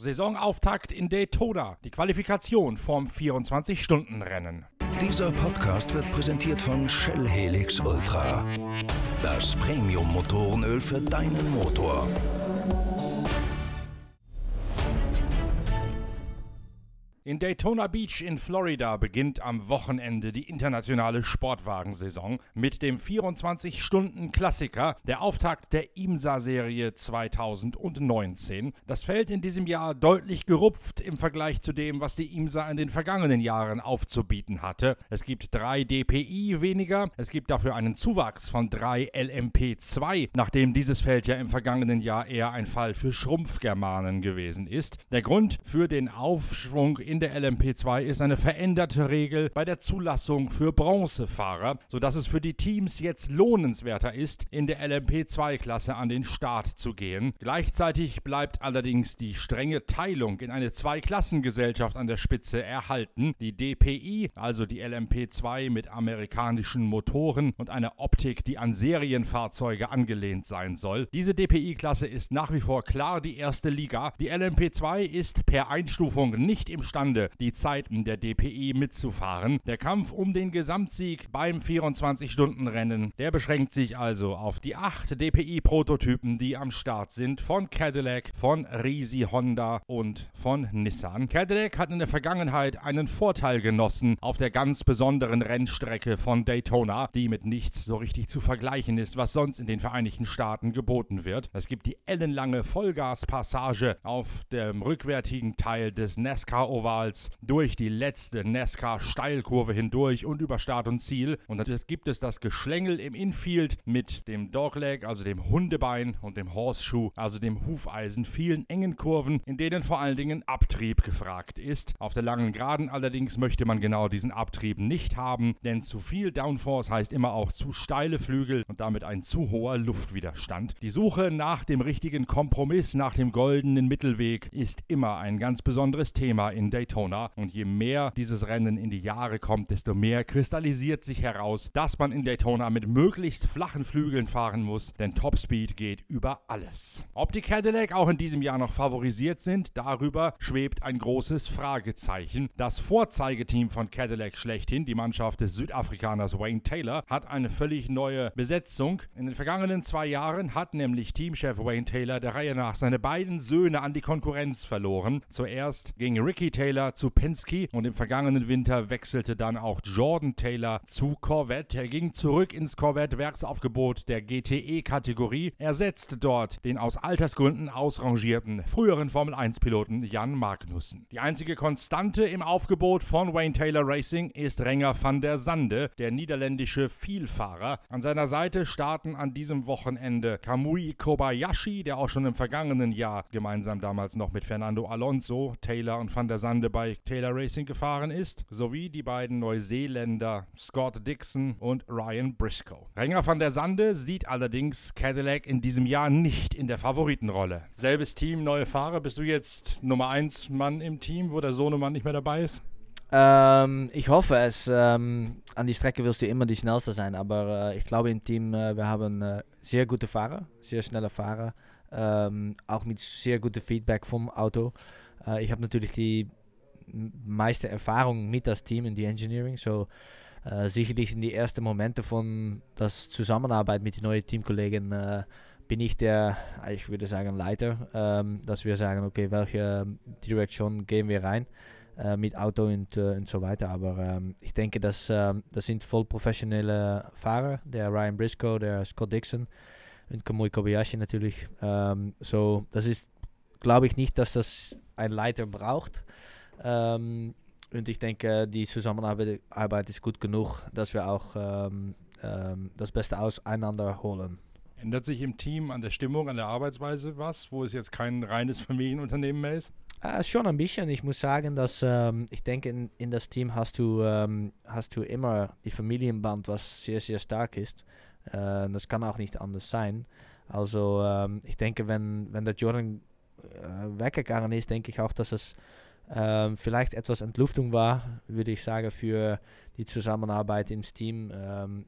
Saisonauftakt in Daytona. Die Qualifikation vom 24-Stunden-Rennen. Dieser Podcast wird präsentiert von Shell Helix Ultra. Das Premium-Motorenöl für deinen Motor. In Daytona Beach in Florida beginnt am Wochenende die internationale Sportwagensaison mit dem 24-Stunden-Klassiker, der Auftakt der IMSA-Serie 2019. Das Feld in diesem Jahr deutlich gerupft im Vergleich zu dem, was die IMSA in den vergangenen Jahren aufzubieten hatte. Es gibt drei DPI weniger, es gibt dafür einen Zuwachs von drei LMP2, nachdem dieses Feld ja im vergangenen Jahr eher ein Fall für Schrumpfgermanen gewesen ist. Der Grund für den Aufschwung in in der LMP2 ist eine veränderte Regel bei der Zulassung für Bronzefahrer, sodass es für die Teams jetzt lohnenswerter ist, in der LMP2-Klasse an den Start zu gehen. Gleichzeitig bleibt allerdings die strenge Teilung in eine Zweiklassengesellschaft an der Spitze erhalten. Die DPI, also die LMP2 mit amerikanischen Motoren und einer Optik, die an Serienfahrzeuge angelehnt sein soll. Diese DPI-Klasse ist nach wie vor klar die erste Liga. Die LMP2 ist per Einstufung nicht imstande, imstande, die Zeiten der DPI mitzufahren. Der Kampf um den Gesamtsieg beim 24-Stunden-Rennen, der beschränkt sich also auf die acht DPI-Prototypen, die am Start sind, von Cadillac, von Risi Honda und von Nissan. Cadillac hat in der Vergangenheit einen Vorteil genossen auf der ganz besonderen Rennstrecke von Daytona, die mit nichts so richtig zu vergleichen ist, was sonst in den Vereinigten Staaten geboten wird. Es gibt die ellenlange Vollgaspassage auf dem rückwärtigen Teil des NASCAR-Ovals Ovals durch die letzte NASCAR-Steilkurve hindurch und über Start und Ziel. Und dann gibt es das Geschlängel im Infield mit dem Dogleg, also dem Hundebein und dem Horseshoe, also dem Hufeisen, vielen engen Kurven, in denen vor allen Dingen Abtrieb gefragt ist. Auf der langen Geraden allerdings möchte man genau diesen Abtrieb nicht haben, denn zu viel Downforce heißt immer auch zu steile Flügel und damit ein zu hoher Luftwiderstand. Die Suche nach dem richtigen Kompromiss, nach dem goldenen Mittelweg ist immer ein ganz besonderes Thema in der Daytona. Und je mehr dieses Rennen in die Jahre kommt, desto mehr kristallisiert sich heraus, dass man in Daytona mit möglichst flachen Flügeln fahren muss, denn Topspeed geht über alles. Ob die Cadillac auch in diesem Jahr noch favorisiert sind, darüber schwebt ein großes Fragezeichen. Das Vorzeigeteam von Cadillac schlechthin, die Mannschaft des Südafrikaners Wayne Taylor, hat eine völlig neue Besetzung. In den vergangenen zwei Jahren hat nämlich Teamchef Wayne Taylor der Reihe nach seine beiden Söhne an die Konkurrenz verloren. Zuerst ging Ricky Taylor Taylor zu Penske und im vergangenen Winter wechselte dann auch Jordan Taylor zu Corvette. Er ging zurück ins Corvette-Werksaufgebot der GTE-Kategorie, ersetzte dort den aus Altersgründen ausrangierten früheren Formel-1-Piloten Jan Magnussen. Die einzige Konstante im Aufgebot von Wayne Taylor Racing ist Renger van der Sande, der niederländische Vielfahrer. An seiner Seite starten an diesem Wochenende Kamui Kobayashi, der auch schon im vergangenen Jahr gemeinsam damals noch mit Fernando Alonso, Taylor und van der Sande Lande bei Taylor Racing gefahren ist, sowie die beiden Neuseeländer Scott Dixon und Ryan Briscoe. Renger van der Sande sieht allerdings Cadillac in diesem Jahr nicht in der Favoritenrolle. Selbes Team, neue Fahrer. Bist du jetzt Nummer 1 Mann im Team, wo der Sohnemann nicht mehr dabei ist? Ähm, ich hoffe es. Ähm, an die Strecke wirst du immer die schnellste sein, aber äh, ich glaube im Team, äh, wir haben äh, sehr gute Fahrer, sehr schnelle Fahrer, ähm, auch mit sehr gutem Feedback vom Auto. Äh, ich habe natürlich die meiste Erfahrung mit das Team in die Engineering. So äh, sicherlich in die ersten Momente von der Zusammenarbeit mit den neuen Teamkollegen äh, bin ich der, ich würde sagen, Leiter, ähm, dass wir sagen, okay, welche Direktion gehen wir rein äh, mit Auto und, äh, und so weiter. Aber ähm, ich denke, dass, ähm, das sind voll professionelle Fahrer, der Ryan Briscoe, der Scott Dixon und Kamui Kobayashi natürlich. Ähm, so, das ist, glaube ich nicht, dass das ein Leiter braucht. Ähm, und ich denke, die Zusammenarbeit ist gut genug, dass wir auch ähm, ähm, das Beste auseinander holen. Ändert sich im Team an der Stimmung, an der Arbeitsweise was, wo es jetzt kein reines Familienunternehmen mehr ist? Äh, schon ein bisschen. Ich muss sagen, dass ähm, ich denke, in, in das Team hast du, ähm, hast du immer die Familienband, was sehr, sehr stark ist. Äh, das kann auch nicht anders sein. Also ähm, ich denke, wenn, wenn der Jordan äh, weggegangen ist, denke ich auch, dass es ähm, vielleicht etwas Entluftung war, würde ich sagen, für die Zusammenarbeit im Team. Ähm,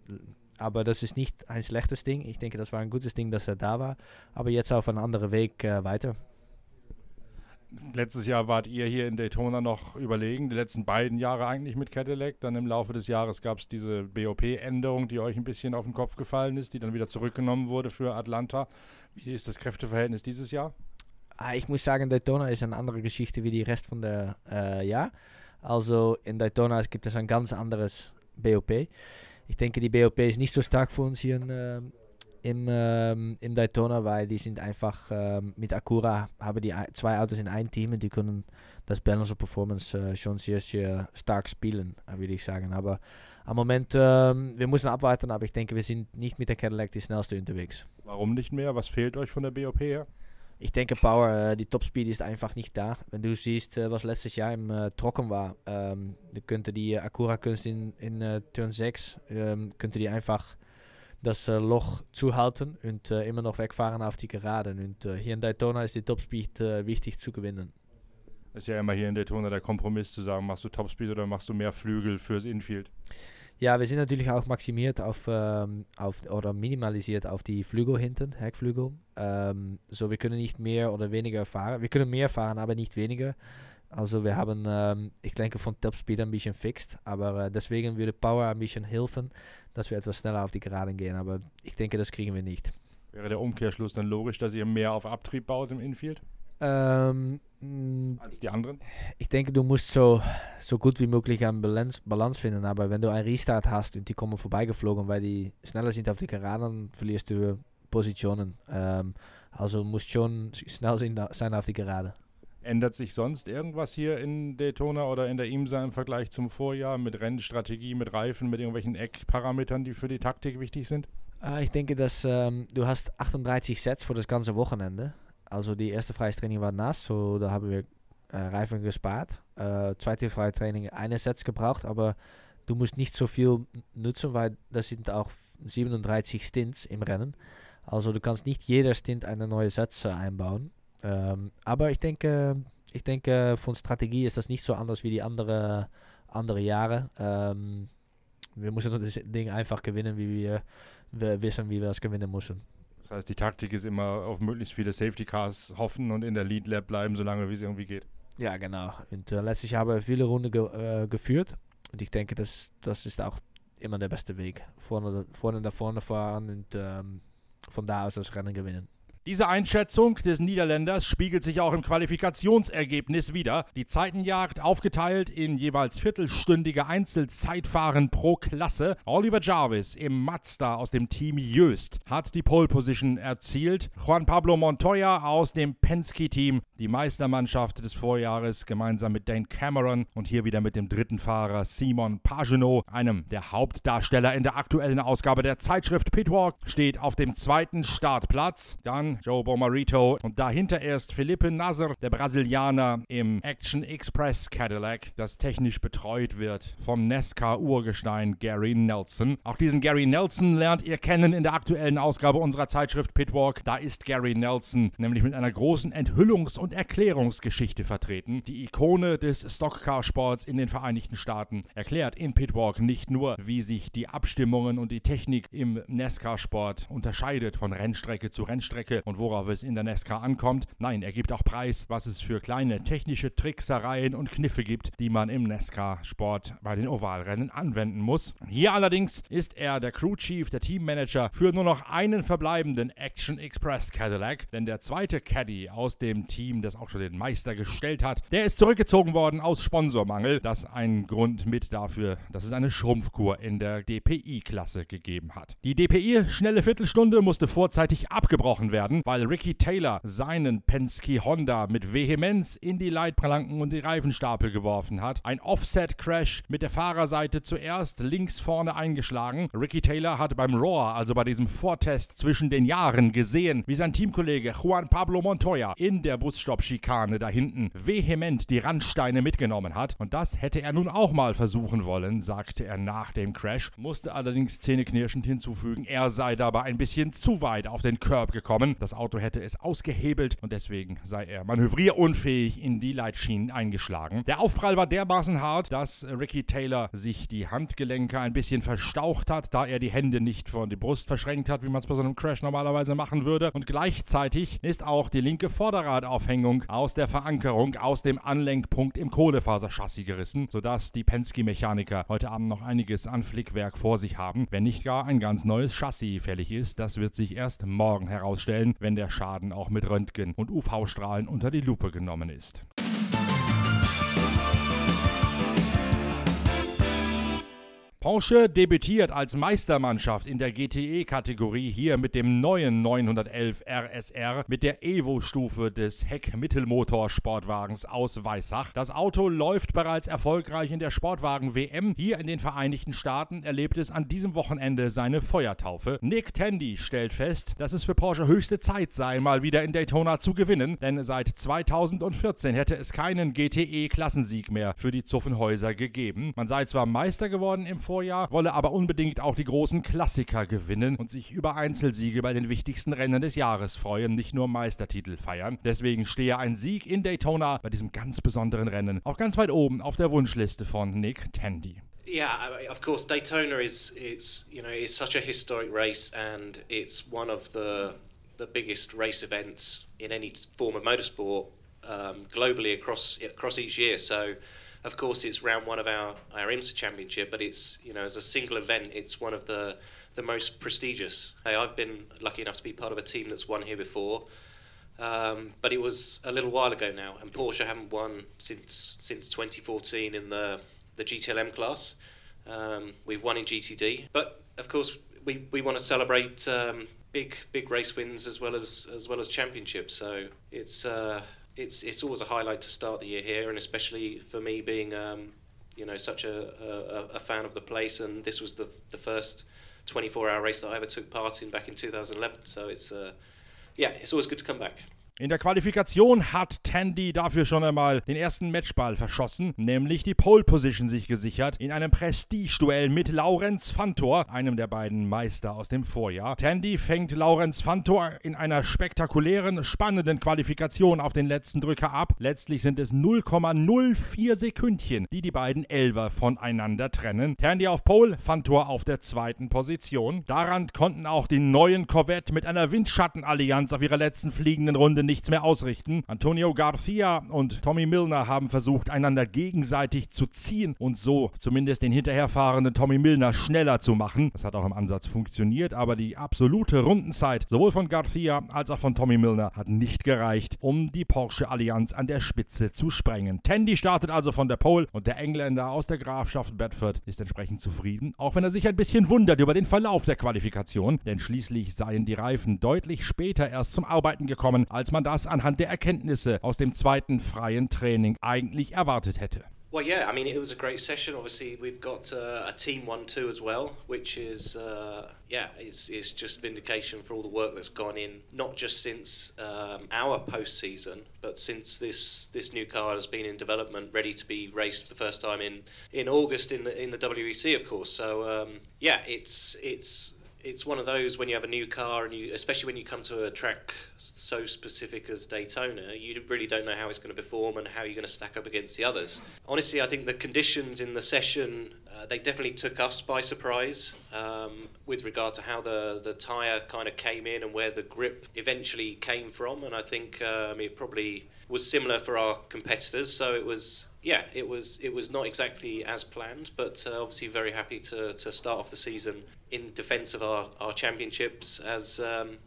aber das ist nicht ein schlechtes Ding. Ich denke, das war ein gutes Ding, dass er da war. Aber jetzt auf einen anderen Weg äh, weiter. Letztes Jahr wart ihr hier in Daytona noch überlegen, die letzten beiden Jahre eigentlich mit Cadillac. Dann im Laufe des Jahres gab es diese BOP-Änderung, die euch ein bisschen auf den Kopf gefallen ist, die dann wieder zurückgenommen wurde für Atlanta. Wie ist das Kräfteverhältnis dieses Jahr? Ah, ich muss sagen, Daytona ist eine andere Geschichte wie die Rest von der äh, Jahr. Also in Daytona gibt es ein ganz anderes BOP. Ich denke, die BOP ist nicht so stark für uns hier in, äh, im, ähm, im Daytona, weil die sind einfach ähm, mit Acura haben die zwei Autos in ein Team und die können das Balance of Performance äh, schon sehr, sehr stark spielen, würde ich sagen. Aber am Moment, wir müssen abwarten, aber ich denke, wir sind nicht mit der Cadillac die schnellste unterwegs. Warum nicht mehr? Was fehlt euch von der BOP her? Ich denke, Power, äh, die Topspeed ist einfach nicht da. Wenn du siehst, äh, was letztes Jahr im äh, Trocken war, ähm, könnte die Acura in, in äh, Turn 6, ähm, könnte die einfach das äh, Loch zuhalten und äh, immer noch wegfahren auf die Geraden. Und äh, hier in Daytona ist die Topspeed wichtig zu gewinnen. Ist ja immer hier in Daytona der Kompromiss zu sagen, machst du Topspeed oder machst du mehr Flügel fürs Infield? Ja, wir sind natürlich auch maximiert auf, ähm, auf oder minimalisiert auf die Flügel hinten, Heckflügel. Ähm, so, wir können nicht mehr oder weniger fahren. Wir können mehr fahren, aber nicht weniger. Also wir haben, ähm, ich denke, von Topspeed ein bisschen fixed, aber äh, deswegen würde Power ein bisschen helfen, dass wir etwas schneller auf die Geraden gehen. Aber ich denke, das kriegen wir nicht. Wäre der Umkehrschluss dann logisch, dass ihr mehr auf Abtrieb baut im Infield? Ähm, als die anderen? Ich denke, du musst so, so gut wie möglich eine Balance, Balance finden. Aber wenn du einen Restart hast und die kommen vorbeigeflogen, weil die schneller sind auf die Geraden, verlierst du Positionen. Ähm, also musst schon schnell sein auf die Gerade. Ändert sich sonst irgendwas hier in Daytona oder in der IMSA im Vergleich zum Vorjahr mit Rennstrategie, mit Reifen, mit irgendwelchen Eckparametern, die für die Taktik wichtig sind? Äh, ich denke, dass ähm, du hast 38 Sets für das ganze Wochenende. Also die erste freie Training war nass, so da haben wir äh, Reifen gespart. Äh, zweite freie Training eine Sets gebraucht, aber du musst nicht so viel nutzen, weil das sind auch 37 Stints im Rennen. Also du kannst nicht jeder Stint eine neue Satz einbauen. Ähm, aber ich denke, ich denke, von Strategie ist das nicht so anders wie die andere, andere Jahre. Ähm, wir müssen das Ding einfach gewinnen, wie wir, wir wissen, wie wir es gewinnen müssen. Das heißt, die Taktik ist immer auf möglichst viele Safety Cars hoffen und in der Lead Lab bleiben, solange wie es irgendwie geht. Ja, genau. Und äh, letztes Jahr haben wir viele Runden ge äh, geführt. Und ich denke, das, das ist auch immer der beste Weg. Vorne, vorne nach vorne fahren und ähm, von da aus das Rennen gewinnen. Diese Einschätzung des Niederländers spiegelt sich auch im Qualifikationsergebnis wider. Die Zeitenjagd aufgeteilt in jeweils viertelstündige Einzelzeitfahren pro Klasse. Oliver Jarvis im Mazda aus dem Team Jöst hat die Pole Position erzielt. Juan Pablo Montoya aus dem Penske-Team, die Meistermannschaft des Vorjahres, gemeinsam mit Dane Cameron und hier wieder mit dem dritten Fahrer Simon Pagenaud, einem der Hauptdarsteller in der aktuellen Ausgabe der Zeitschrift Pitwalk, steht auf dem zweiten Startplatz. Dann Joe Bomarito und dahinter erst Felipe Nasser, der Brasilianer im Action Express Cadillac, das technisch betreut wird vom NASCAR-Urgestein Gary Nelson. Auch diesen Gary Nelson lernt ihr kennen in der aktuellen Ausgabe unserer Zeitschrift Pitwalk. Da ist Gary Nelson nämlich mit einer großen Enthüllungs- und Erklärungsgeschichte vertreten. Die Ikone des Stockcar-Sports in den Vereinigten Staaten erklärt in Pitwalk nicht nur, wie sich die Abstimmungen und die Technik im NASCAR-Sport unterscheidet von Rennstrecke zu Rennstrecke, und worauf es in der NASCAR ankommt. Nein, er gibt auch preis, was es für kleine technische Tricksereien und Kniffe gibt, die man im NASCAR-Sport bei den Ovalrennen anwenden muss. Hier allerdings ist er der Crew Chief, der Teammanager für nur noch einen verbleibenden Action Express Cadillac, denn der zweite Caddy aus dem Team, das auch schon den Meister gestellt hat, der ist zurückgezogen worden aus Sponsormangel. Das ein Grund mit dafür, dass es eine Schrumpfkur in der DPI-Klasse gegeben hat. Die DPI-schnelle Viertelstunde musste vorzeitig abgebrochen werden werden, weil Ricky Taylor seinen Penske Honda mit Vehemenz in die Leitplanken und die Reifenstapel geworfen hat. Ein Offset-Crash mit der Fahrerseite zuerst links vorne eingeschlagen. Ricky Taylor hat beim Roar, also bei diesem Vortest zwischen den Jahren, gesehen, wie sein Teamkollege Juan Pablo Montoya in der Busstopp-Schikane da hinten vehement die Randsteine mitgenommen hat. Und das hätte er nun auch mal versuchen wollen, sagte er nach dem Crash, musste allerdings zähneknirschend hinzufügen, er sei dabei ein bisschen zu weit auf den Curb gekommen. Das Auto hätte es ausgehebelt und deswegen sei er manövrierunfähig in die Leitschienen eingeschlagen. Der Aufprall war dermaßen hart, dass Ricky Taylor sich die Handgelenke ein bisschen verstaucht hat, da er die Hände nicht vor die Brust verschränkt hat, wie man es bei so einem Crash normalerweise machen würde. Und gleichzeitig ist auch die linke Vorderradaufhängung aus der Verankerung, aus dem Anlenkpunkt im Kohlefaserchassis gerissen, sodass die Penske-Mechaniker heute Abend noch einiges an Flickwerk vor sich haben, wenn nicht gar ein ganz neues Chassis fällig ist. Das wird sich erst morgen herausstellen, wenn der Schaden auch mit Röntgen und UV-Strahlen unter die Lupe genommen ist. Porsche debütiert als Meistermannschaft in der GTE-Kategorie hier mit dem neuen 911 RSR mit der Evo-Stufe des Heck-Mittelmotor-Sportwagens aus Weissach. Das Auto läuft bereits erfolgreich in der Sportwagen-WM. Hier in den Vereinigten Staaten erlebt es an diesem Wochenende seine Feuertaufe. Nick Tandy stellt fest, dass es für Porsche höchste Zeit sei, mal wieder in Daytona zu gewinnen, denn seit 2014 hätte es keinen GTE-Klassensieg mehr für die Zuffenhäuser gegeben. Man sei zwar Meister geworden im Vorjahr, wolle aber unbedingt auch die großen Klassiker gewinnen und sich über Einzelsiege bei den wichtigsten Rennen des Jahres freuen, nicht nur Meistertitel feiern. Deswegen stehe ein Sieg in Daytona bei diesem ganz besonderen Rennen auch ganz weit oben auf der Wunschliste von Nick Tandy. Yeah, of course, Daytona is it's you know is such a historic race, and it's one of the the biggest race events in any form of motorsport um, globally across across each year. So Of course, it's round one of our, our IMSA championship, but it's, you know, as a single event, it's one of the, the most prestigious. Hey, I've been lucky enough to be part of a team that's won here before. Um, but it was a little while ago now, and Porsche haven't won since since 2014 in the the GTLM class. Um, we've won in GTD, but of course we, we want to celebrate um, big big race wins as well as as well as championships. So it's uh, it's it's always a highlight to start the year here, and especially for me being um, you know such a, a, a, fan of the place, and this was the the first 24 hour race that I ever took part in back in 2011. So it's uh, yeah, it's always good to come back. In der Qualifikation hat Tandy dafür schon einmal den ersten Matchball verschossen, nämlich die Pole Position sich gesichert in einem Prestige-Duell mit Laurenz Fantor, einem der beiden Meister aus dem Vorjahr. Tandy fängt Laurenz Fantor in einer spektakulären, spannenden Qualifikation auf den letzten Drücker ab. Letztlich sind es 0,04 Sekündchen, die die beiden Elver voneinander trennen. Tandy auf Pole, Fantor auf der zweiten Position. Daran konnten auch die neuen Corvette mit einer Windschattenallianz auf ihrer letzten fliegenden Runde nichts mehr ausrichten. Antonio Garcia und Tommy Milner haben versucht, einander gegenseitig zu ziehen und so zumindest den hinterherfahrenden Tommy Milner schneller zu machen. Das hat auch im Ansatz funktioniert, aber die absolute Rundenzeit sowohl von Garcia als auch von Tommy Milner hat nicht gereicht, um die Porsche Allianz an der Spitze zu sprengen. Tandy startet also von der Pole und der Engländer aus der Grafschaft Bedford ist entsprechend zufrieden, auch wenn er sich ein bisschen wundert über den Verlauf der Qualifikation, denn schließlich seien die Reifen deutlich später erst zum Arbeiten gekommen, als man man das anhand der Erkenntnisse aus dem zweiten freien Training eigentlich erwartet hätte. Well, yeah, I mean, it was a great session. Obviously, we've got uh, a team one two as well, which is uh, yeah, it's, it's just vindication for all the work that's gone in, not just since um, our postseason, but since this this new car has been in development, ready to be raced for the first time in in August in the in the WEC, of course. So um, yeah, it's it's it's one of those when you have a new car and you especially when you come to a track so specific as Daytona you really don't know how it's going to perform and how you're going to stack up against the others. Honestly I think the conditions in the session uh, they definitely took us by surprise um, with regard to how the the tire kind of came in and where the grip eventually came from and I think um, it probably was similar for our competitors. So it was yeah, it was it was not exactly as planned, but uh, obviously very happy to, to start off the season in defence of our, our championships as um,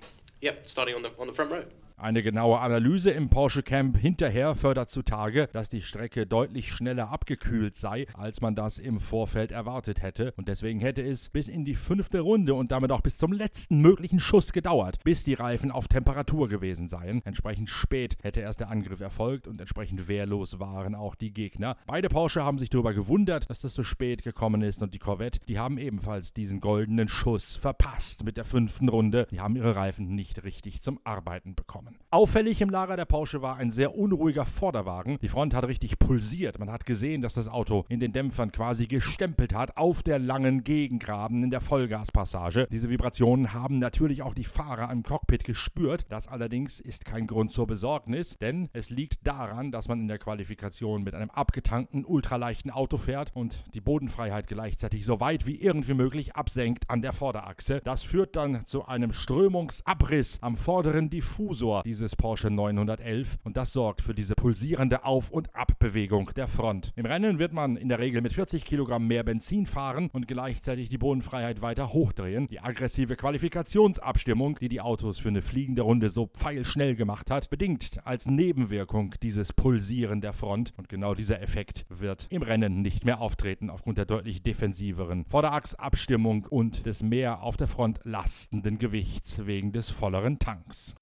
starting on the on the front row. Eine genaue Analyse im Porsche Camp hinterher fördert zutage, dass die Strecke deutlich schneller abgekühlt sei, als man das im Vorfeld erwartet hätte. Und deswegen hätte es bis in die fünfte Runde und damit auch bis zum letzten möglichen Schuss gedauert, bis die Reifen auf Temperatur gewesen seien. Entsprechend spät hätte erst der Angriff erfolgt und entsprechend wehrlos waren auch die Gegner. Beide Porsche haben sich darüber gewundert, dass das so spät gekommen ist und die Corvette, die haben ebenfalls diesen goldenen Schuss verpasst mit der fünften Runde. Die haben ihre Reifen nicht richtig zum Arbeiten bekommen. Präsentieren. Auffällig im Lager der Porsche war ein sehr unruhiger Vorderwagen. Die Front hat richtig pulsiert. Man hat gesehen, dass das Auto in den Dämpfern quasi gestempelt hat auf der langen Gegengraben in der Vollgaspassage. Diese Vibrationen haben natürlich auch die Fahrer im Cockpit gespürt. Das allerdings ist kein Grund zur Besorgnis, denn es liegt daran, dass man in der Qualifikation mit einem abgetankten, ultraleichten Auto fährt und die Bodenfreiheit gleichzeitig so weit wie irgendwie möglich absenkt an der Vorderachse. Das führt dann zu einem Strömungsabriss am vorderen Diffusor dieses Porsche 911 und das sorgt für diese pulsierende Auf- und Abbewegung der Front. Im Rennen wird man in der Regel mit 40 Kilogramm mehr Benzin fahren und gleichzeitig die Bodenfreiheit weiter hochdrehen. Die aggressive Qualifikationsabstimmung, die die Autos für eine fliegende Runde so pfeilschnell gemacht hat, bedingt als Nebenwirkung dieses Pulsieren der Front und genau dieser Effekt wird im Rennen nicht mehr auftreten aufgrund der deutlich defensiveren Vorderachsabstimmung und des mehr auf der Front lastenden Gewichts wegen des volleren Tanks.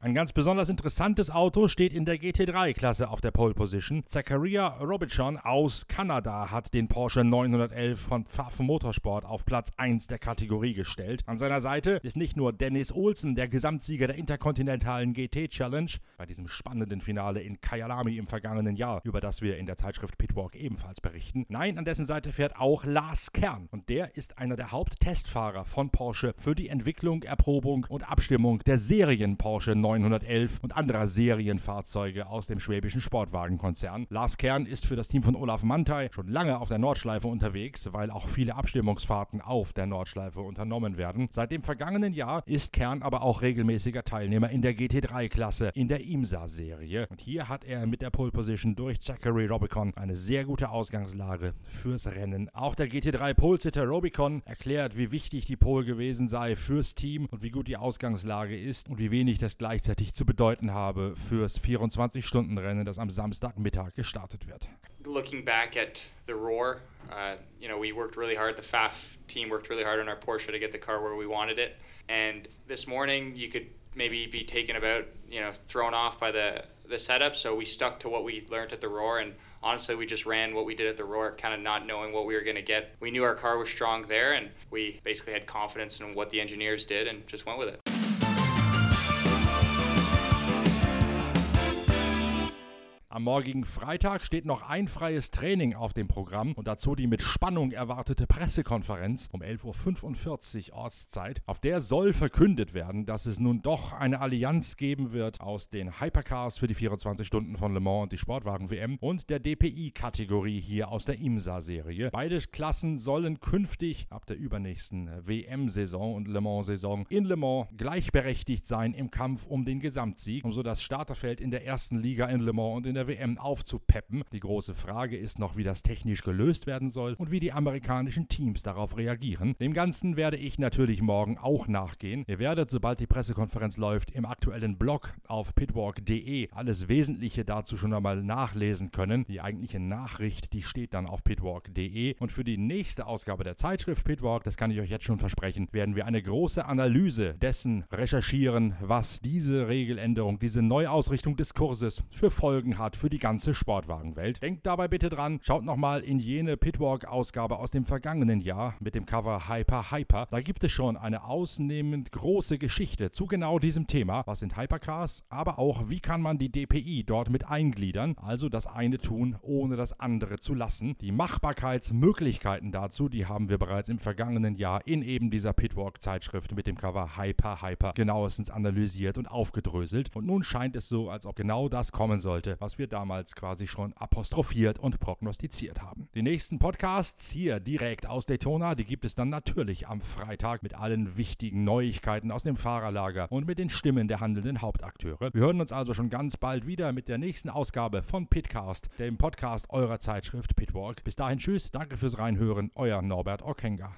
Ein ganz besonders interessantes Auto steht in der GT3-Klasse auf der Pole Position. Zachariah Robichon aus Kanada hat den Porsche 911 von Pfaff Motorsport auf Platz 1 der Kategorie gestellt. An seiner Seite ist nicht nur Dennis Olsen, der Gesamtsieger der interkontinentalen GT Challenge, bei diesem spannenden Finale in Kyalami im vergangenen Jahr, über das wir in der Zeitschrift Pitwalk ebenfalls berichten. Nein, an dessen Seite fährt auch Lars Kern und der ist einer der Haupttestfahrer von Porsche für die Entwicklung, Erprobung und Abstimmung der Serien Porsche 911. 911 und anderer Serienfahrzeuge aus dem schwäbischen Sportwagenkonzern. Lars Kern ist für das Team von Olaf Mantei schon lange auf der Nordschleife unterwegs, weil auch viele Abstimmungsfahrten auf der Nordschleife unternommen werden. Seit dem vergangenen Jahr ist Kern aber auch regelmäßiger Teilnehmer in der GT3-Klasse in der IMSA-Serie. Und hier hat er mit der Pole Position durch Zachary Robicon eine sehr gute Ausgangslage fürs Rennen. Auch der GT3 Pole-Sitter Robicon erklärt, wie wichtig die Pole gewesen sei fürs Team und wie gut die Ausgangslage ist und wie wenig das gleich gleichzeitig zu bedeuten habe fürs 24-Stunden-Rennen, das am Samstagmittag gestartet wird. Looking back at the Roar, uh, you know, we worked really hard. The FAF team worked really hard on our Porsche to get the car where we wanted it. And this morning, you could maybe be taken about, you know, thrown off by the the setup. So we stuck to what we learned at the Roar, and honestly, we just ran what we did at the Roar, kind of not knowing what we were going to get. We knew our car was strong there, and we basically had confidence in what the engineers did, and just went with it. Am morgigen Freitag steht noch ein freies Training auf dem Programm und dazu die mit Spannung erwartete Pressekonferenz um 11.45 Uhr Ortszeit. Auf der soll verkündet werden, dass es nun doch eine Allianz geben wird aus den Hypercars für die 24 Stunden von Le Mans und die Sportwagen-WM und der DPI-Kategorie hier aus der IMSA-Serie. Beide Klassen sollen künftig ab der übernächsten WM-Saison und Le Mans-Saison in Le Mans gleichberechtigt sein im Kampf um den Gesamtsieg, um so das Starterfeld in der ersten Liga in Le Mans und in der WM aufzupeppen. Die große Frage ist noch, wie das technisch gelöst werden soll und wie die amerikanischen Teams darauf reagieren. Dem Ganzen werde ich natürlich morgen auch nachgehen. Ihr werdet, sobald die Pressekonferenz läuft, im aktuellen Blog auf pitwalk.de alles Wesentliche dazu schon einmal nachlesen können. Die eigentliche Nachricht, die steht dann auf pitwalk.de. Und für die nächste Ausgabe der Zeitschrift Pitwalk, das kann ich euch jetzt schon versprechen, werden wir eine große Analyse dessen recherchieren, was diese Regeländerung, diese Neuausrichtung des Kurses für Folgen hat für die ganze Sportwagenwelt. Denkt dabei bitte dran, schaut nochmal in jene Pitwalk-Ausgabe aus dem vergangenen Jahr mit dem Cover Hyper Hyper. Da gibt es schon eine ausnehmend große Geschichte zu genau diesem Thema. Was sind Hypercars? Aber auch, wie kann man die DPI dort mit eingliedern? Also das eine tun, ohne das andere zu lassen. Die Machbarkeitsmöglichkeiten dazu, die haben wir bereits im vergangenen Jahr in eben dieser Pitwalk-Zeitschrift mit dem Cover Hyper Hyper genauestens analysiert und aufgedröselt. Und nun scheint es so, als ob genau das kommen sollte, was wir damals quasi schon apostrophiert und prognostiziert haben. Die nächsten Podcasts hier direkt aus Daytona, die gibt es dann natürlich am Freitag mit allen wichtigen Neuigkeiten aus dem Fahrerlager und mit den Stimmen der handelnden Hauptakteure. Wir hören uns also schon ganz bald wieder mit der nächsten Ausgabe von Pitcast, dem Podcast eurer Zeitschrift Pitwalk. Bis dahin tschüss, danke fürs Reinhören, euer Norbert Okenga.